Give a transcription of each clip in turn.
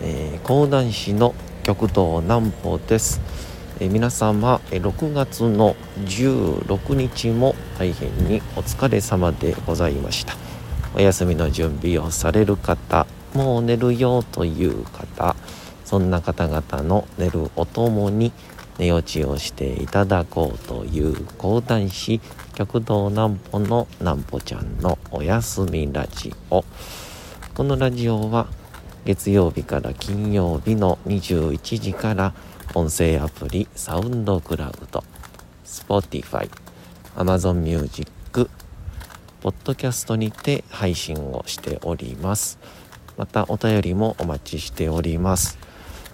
えー、講談師の極道南歩です、えー、皆様6月の16日も大変にお疲れ様でございました。お休みの準備をされる方もう寝るよという方そんな方々の寝るおともに寝落ちをしていただこうという講談師極道南歩の南歩ちゃんのお休みラジオ。このラジオは月曜日から金曜日の21時から音声アプリサウンドクラウド Spotify Amazon Music ポッドキャストにて配信をしております。またお便りもお待ちしております。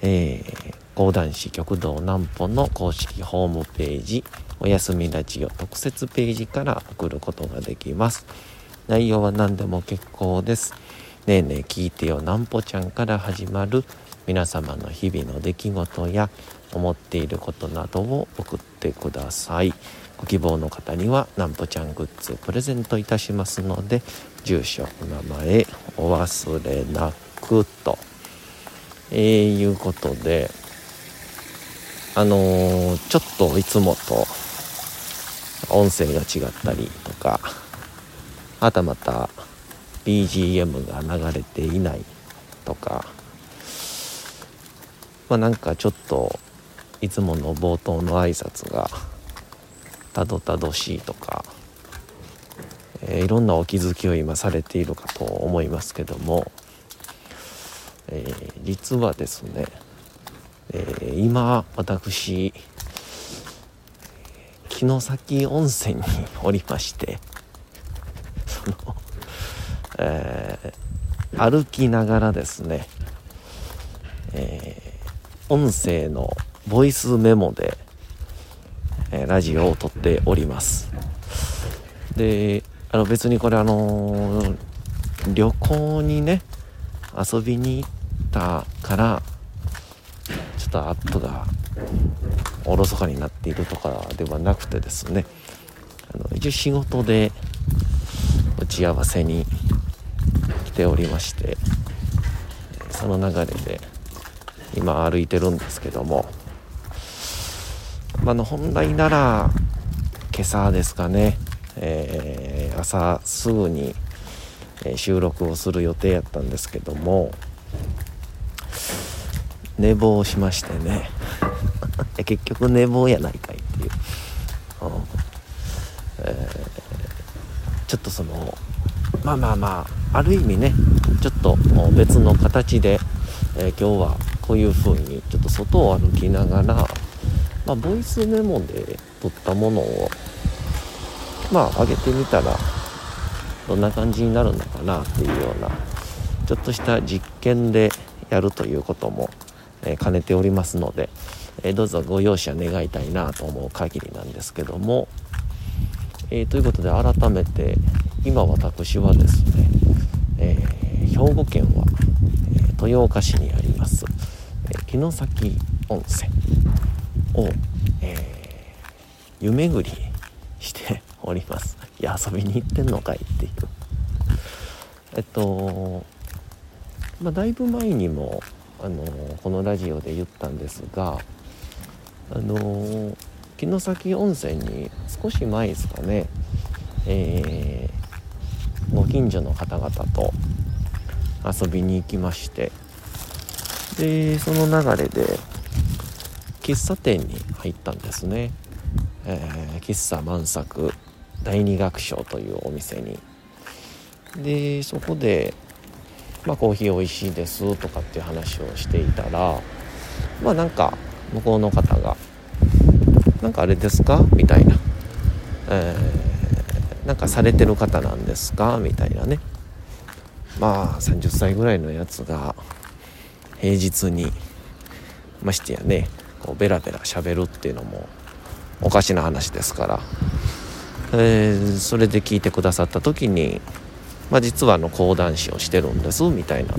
えー、講談師極道南歩の公式ホームページおやすみラジオ特設ページから送ることができます。内容は何でも結構です。ねえねえ聞いてよ。なんぽちゃんから始まる皆様の日々の出来事や思っていることなどを送ってください。ご希望の方にはなんぽちゃんグッズプレゼントいたしますので住所お名前お忘れなくと、えー、いうことであのー、ちょっといつもと音声が違ったりとかはたまた BGM が流れていないとか。まあなんかちょっといつもの冒頭の挨拶がたどたどしいとか、えー、いろんなお気づきを今されているかと思いますけども、えー、実はですね、えー、今私城崎温泉におりまして。えー、歩きながらですね、えー、音声のボイスメモで、えー、ラジオを撮っております。であの別にこれあのー、旅行にね遊びに行ったからちょっとアップがおろそかになっているとかではなくてですねあの一応仕事で打ち合わせにておりましてその流れで今歩いてるんですけども、まあの本来なら今朝ですかね、えー、朝すぐに収録をする予定やったんですけども寝坊しましてね。結局寝坊やないかいっていう、うん。えー、ちょっとそのまあまあまあある意味ねちょっと別の形で、えー、今日はこういう風にちょっと外を歩きながら、まあ、ボイスメモで撮ったものをまあ上げてみたらどんな感じになるのかなっていうようなちょっとした実験でやるということも、えー、兼ねておりますので、えー、どうぞご容赦願いたいなと思う限りなんですけども、えー、ということで改めて今私はですね、えー、兵庫県は、え、豊岡市にあります、え、城崎温泉を、えー、湯巡りしております。いや遊びに行ってんのかいっていう。えっとまあだいぶ前にもあのこのラジオで言ったんですがあの城崎温泉に少し前ですかね、えご近所の方々と遊びに行きましてでその流れで喫茶店に入ったんですね、えー、喫茶満作第二楽章というお店に。でそこでまあコーヒー美味しいですとかっていう話をしていたらまあなんか向こうの方が「なんかあれですか?」みたいな、えーなんかされてる方なんですか？みたいなね。まあ30歳ぐらいのやつが平日にましてやねこうベラベラ喋るっていうのもおかしな話ですから、えー、それで聞いてくださった時に、まあ、実はあの講談師をしてるんですみたいな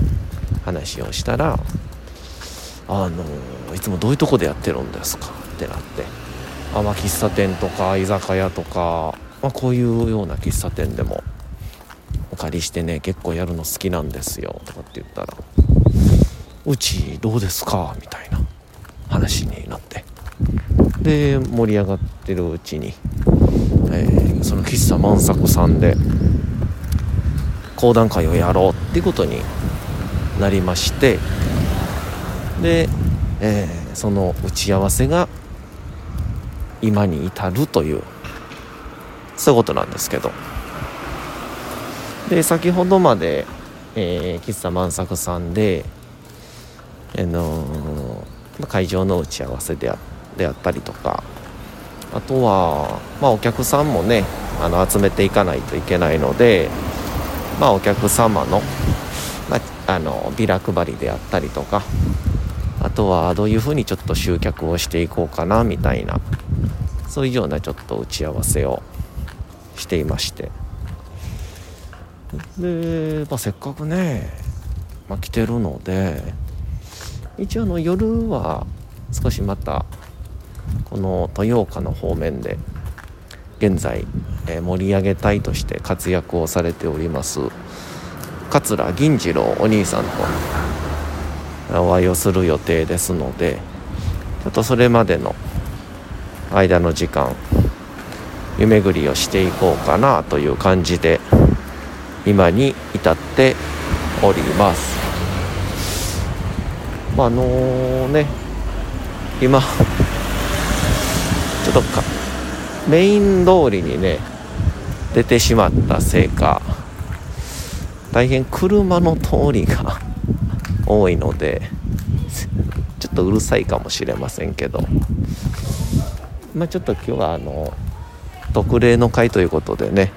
話をしたら「あのいつもどういうとこでやってるんですか?」ってなって「あまあ喫茶店とか居酒屋とかまあ、こういうような喫茶店でもお借りしてね結構やるの好きなんですよとかって言ったらうちどうですか？みたいな話になって。で盛り上がってるうちに、えー、その喫茶万作さんで講談会をやろうっていうことになりましてで、えー、その打ち合わせが今に至るというそういうことなんですけど。で先ほどまで、えー、喫茶万作さんで、あのー、会場の打ち合わせであであったりとかあとは、まあ、お客さんもねあの集めていかないといけないので、まあ、お客様の,、まあ、あのビラ配りであったりとかあとはどういうふうにちょっと集客をしていこうかなみたいなそういうようなちょっと打ち合わせをしていまして。で、まあ、せっかくね、まあ、来てるので一応の夜は少しまたこの豊岡の方面で現在、えー、盛り上げ隊として活躍をされております桂銀次郎お兄さんとお会いをする予定ですのでちょっとそれまでの間の時間湯巡りをしていこうかなという感じで今に至っております。まああのね今ちょっとかメイン通りにね出てしまったせいか大変車の通りが 多いのでちょっとうるさいかもしれませんけどまあちょっと今日はあの特例の会ということでね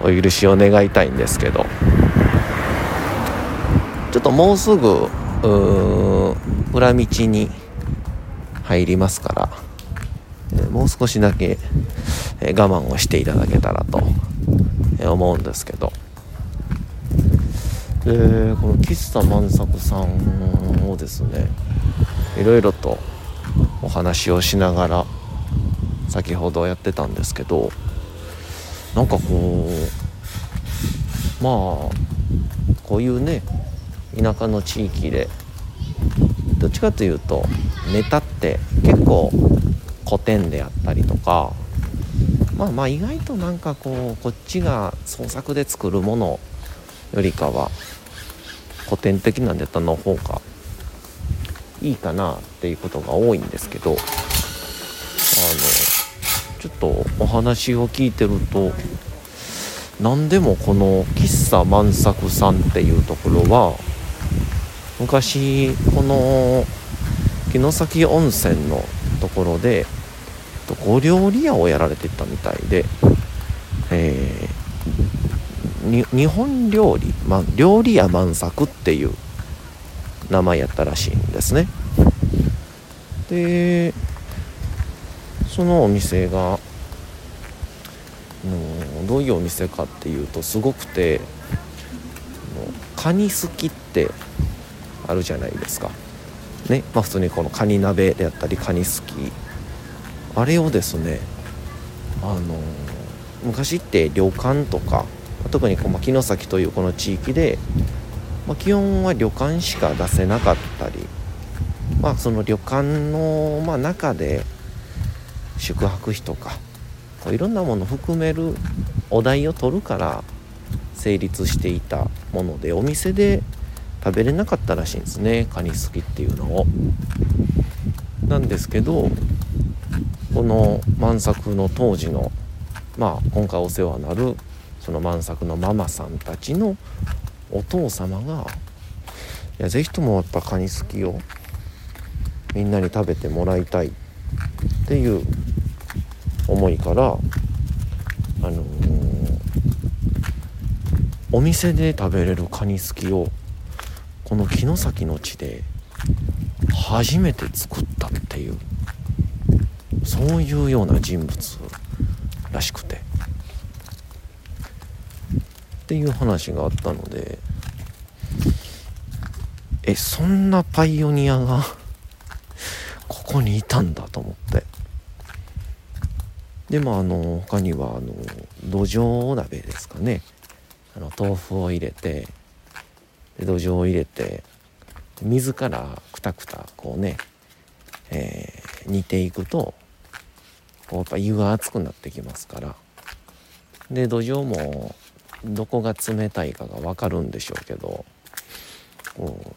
お許しを願いたいんですけど。ちょっともうすぐ裏道に入りますから、もう少しだけ、我慢をしていただけたらと、思うんですけど。でこの喫茶万作さんをですねいろいろとお話をしながら先ほどやってたんですけどなんかこうまあこういうね田舎の地域でどっちかというとネタって結構古典であったりとかまあまあ意外となんかこうこっちが創作で作るものよりかは古典的なネタの方がいいかなっていうことが多いんですけどちょっとお話を聞いてると何でもこの喫茶万作さんっていうところは昔この城崎温泉のところで小料理屋をやられてたみたいで、えー、日本料理、ま、料理屋満作っていう名前やったらしいんですね。でそのお店がのどういうお店かっていうとすごくてカニ好きってあるじゃないですか。ねまあ普通にこのカニ鍋であったりカニすきあれをですねあの昔って旅館とか特にこの城崎というこの地域で、まあ、基本は旅館しか出せなかったりまあその旅館の、まあ、中で宿泊費とかいろんなもの含めるお題を取るから成立していたものでお店で食べれなかったらしいんですねカニ好きっていうのを。なんですけどこの万作の当時のまあ今回お世話になるその万作のママさんたちのお父様がいや是非ともやっぱカニ好きをみんなに食べてもらいたいっていう思いからあのー、お店で食べれるカニすきをこの城崎の地で初めて作ったっていうそういうような人物らしくて。っていう話があったのでえそんなパイオニアがここにいたんだと思って。でもあの他にはあの土壌鍋ですかね。あの豆腐を入れてで土壌を入れて水からくたくたこうね、えー、煮ていくとこうやっぱ湯が熱くなってきますから。で土壌もどこが冷たいかが分かるんでしょうけどこう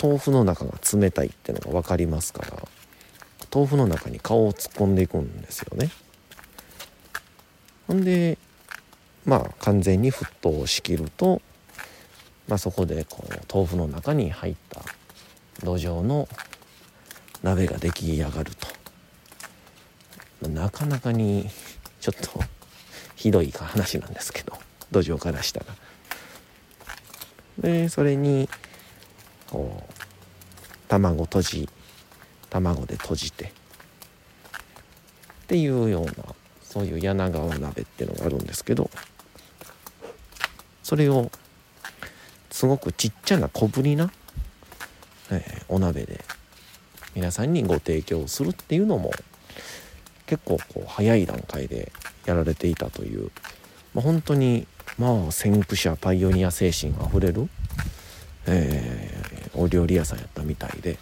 豆腐の中が冷たいっていうのが分かりますから。豆腐の中に顔を突っ込んでいくんですよね。ほんでまあ完全に沸騰しきると、まあ、そこでこう豆腐の中に入った土壌の鍋が出来上がるとなかなかにちょっとひどい話なんですけど土壌からしたら。でそれにこう卵とじ卵で閉じてっていうようなそういう柳川鍋っていうのがあるんですけどそれをすごくちっちゃな小ぶりな、え、お鍋で皆さんにご提供するっていうのも結構こう早い段階でやられていたという、まあ、本当にまあ先駆者パイオニア精神あふれる、えー、お料理屋さんやったみたいで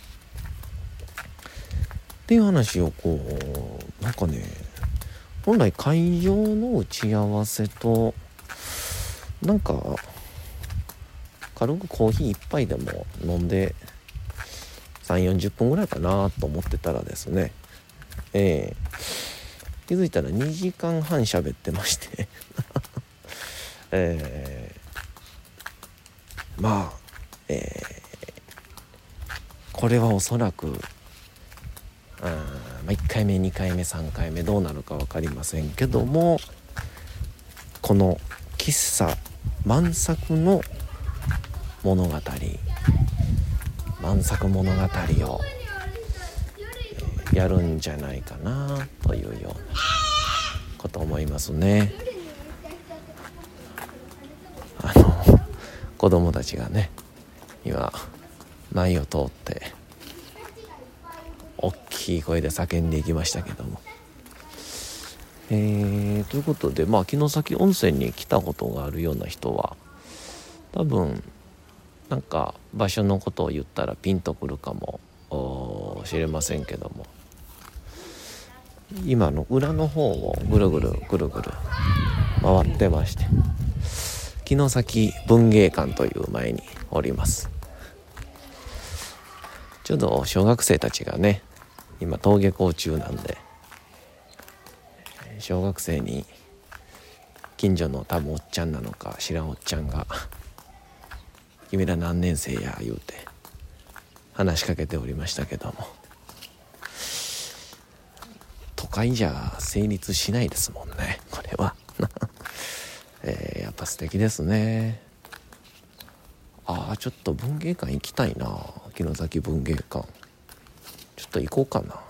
っていう話をこうなんかね本来会場の打ち合わせとなんか軽くコーヒー1杯でも飲んで3 4 0分ぐらいかなと思ってたらですね。えー、気づいたら2時間半喋ってまして。えー、まあえー、これはおそらくあまあ、1回目2回目3回目どうなるか分かりませんけどもこの喫茶満作の物語満作物語を、やるんじゃないかなというようなこと思いますね。あの子供たちがね今前を通ってきい声で叫んでいきましたけども。えー、ということで、まあ、城崎温泉に来たことがあるような人は、多分、なんか場所のことを言ったらピンとくるかもしれませんけども、今の裏の方をぐるぐるぐるぐる回ってまして、城崎文芸館という前におります。ちょうど小学生たちがね今登下校中なんで小学生に近所の多分おっちゃんなのか知らんおっちゃんが「君ら何年生や」言うて話しかけておりましたけども。都会じゃ成立しないですもんねこれは。えー、やっぱ素敵ですね。ああちょっと文芸館行きたいな城崎文芸館。と行こうかな。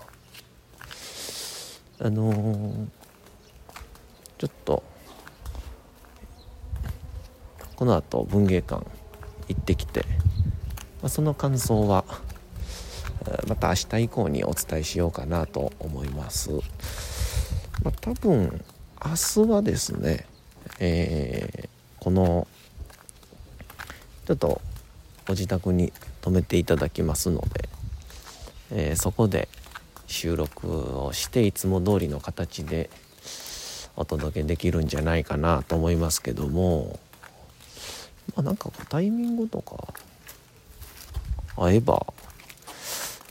あのー、ちょっとこの後文芸館行ってきて、まあ、その感想はまた明日以降にお伝えしようかなと思います、まあ、多分明日はですね、えー、このちょっとご自宅に泊めていただきますので、えー、そこで収録をしていつも通りの形でお届けできるんじゃないかなと思いますけどもまあなんかタイミングとか合えば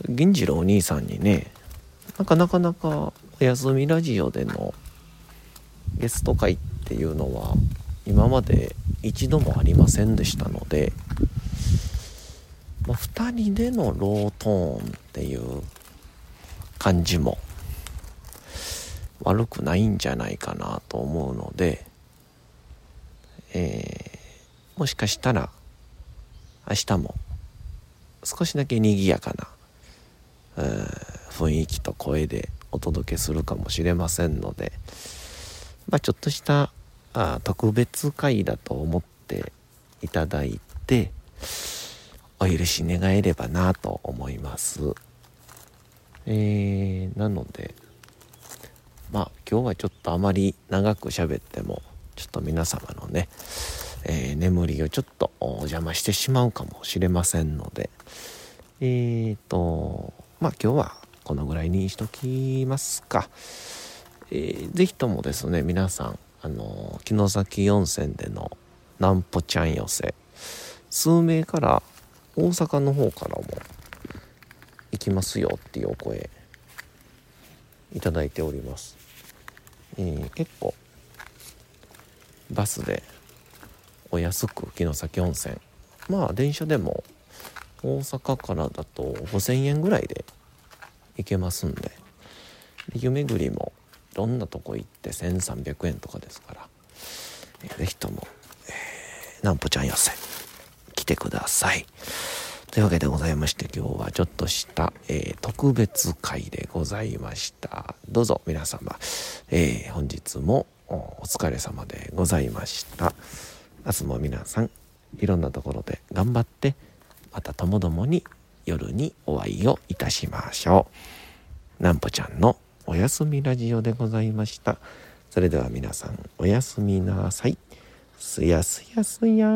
銀次郎お兄さんにねなかなかなかお休みラジオでのゲスト会っていうのは今まで一度もありませんでしたので、2人でのロートーンっていう感じも悪くないんじゃないかなと思うので、えー、もしかしたら明日も少しだけ賑やかな、雰囲気と声でお届けするかもしれませんので、まあ、ちょっとしたあ特別会だと思っていただいてお許し願えればなと思いますえー、なのでまあ今日はちょっとあまり長く喋ってもちょっと皆様のね、えー、眠りをちょっとお邪魔してしまうかもしれませんのでえーとまあ今日はこのぐらいにしときますか。えー、ぜひともですね皆さんあの城崎温泉でのなんぽちゃん寄せ数名から大阪の方からも行きますよっていうお声いただいております、えー、結構バスでお安く城崎温泉。まあ電車でも大阪からだと5000円ぐらいで行けますんで。湯巡りもいろんなとこ行って1300円とかですから、えー、とも、えー、なんぽちゃん寄せ。てください。というわけでございまして今日はちょっとした、えー、特別会でございました。どうぞ皆様、えー、本日もお疲れ様でございました。明日も皆さんいろんなところで頑張ってまたともどもに夜にお会いをいたしましょう。なんぽちゃんのおやすみラジオでございました。それでは皆さんおやすみなさい。See ya, see ya, see ya.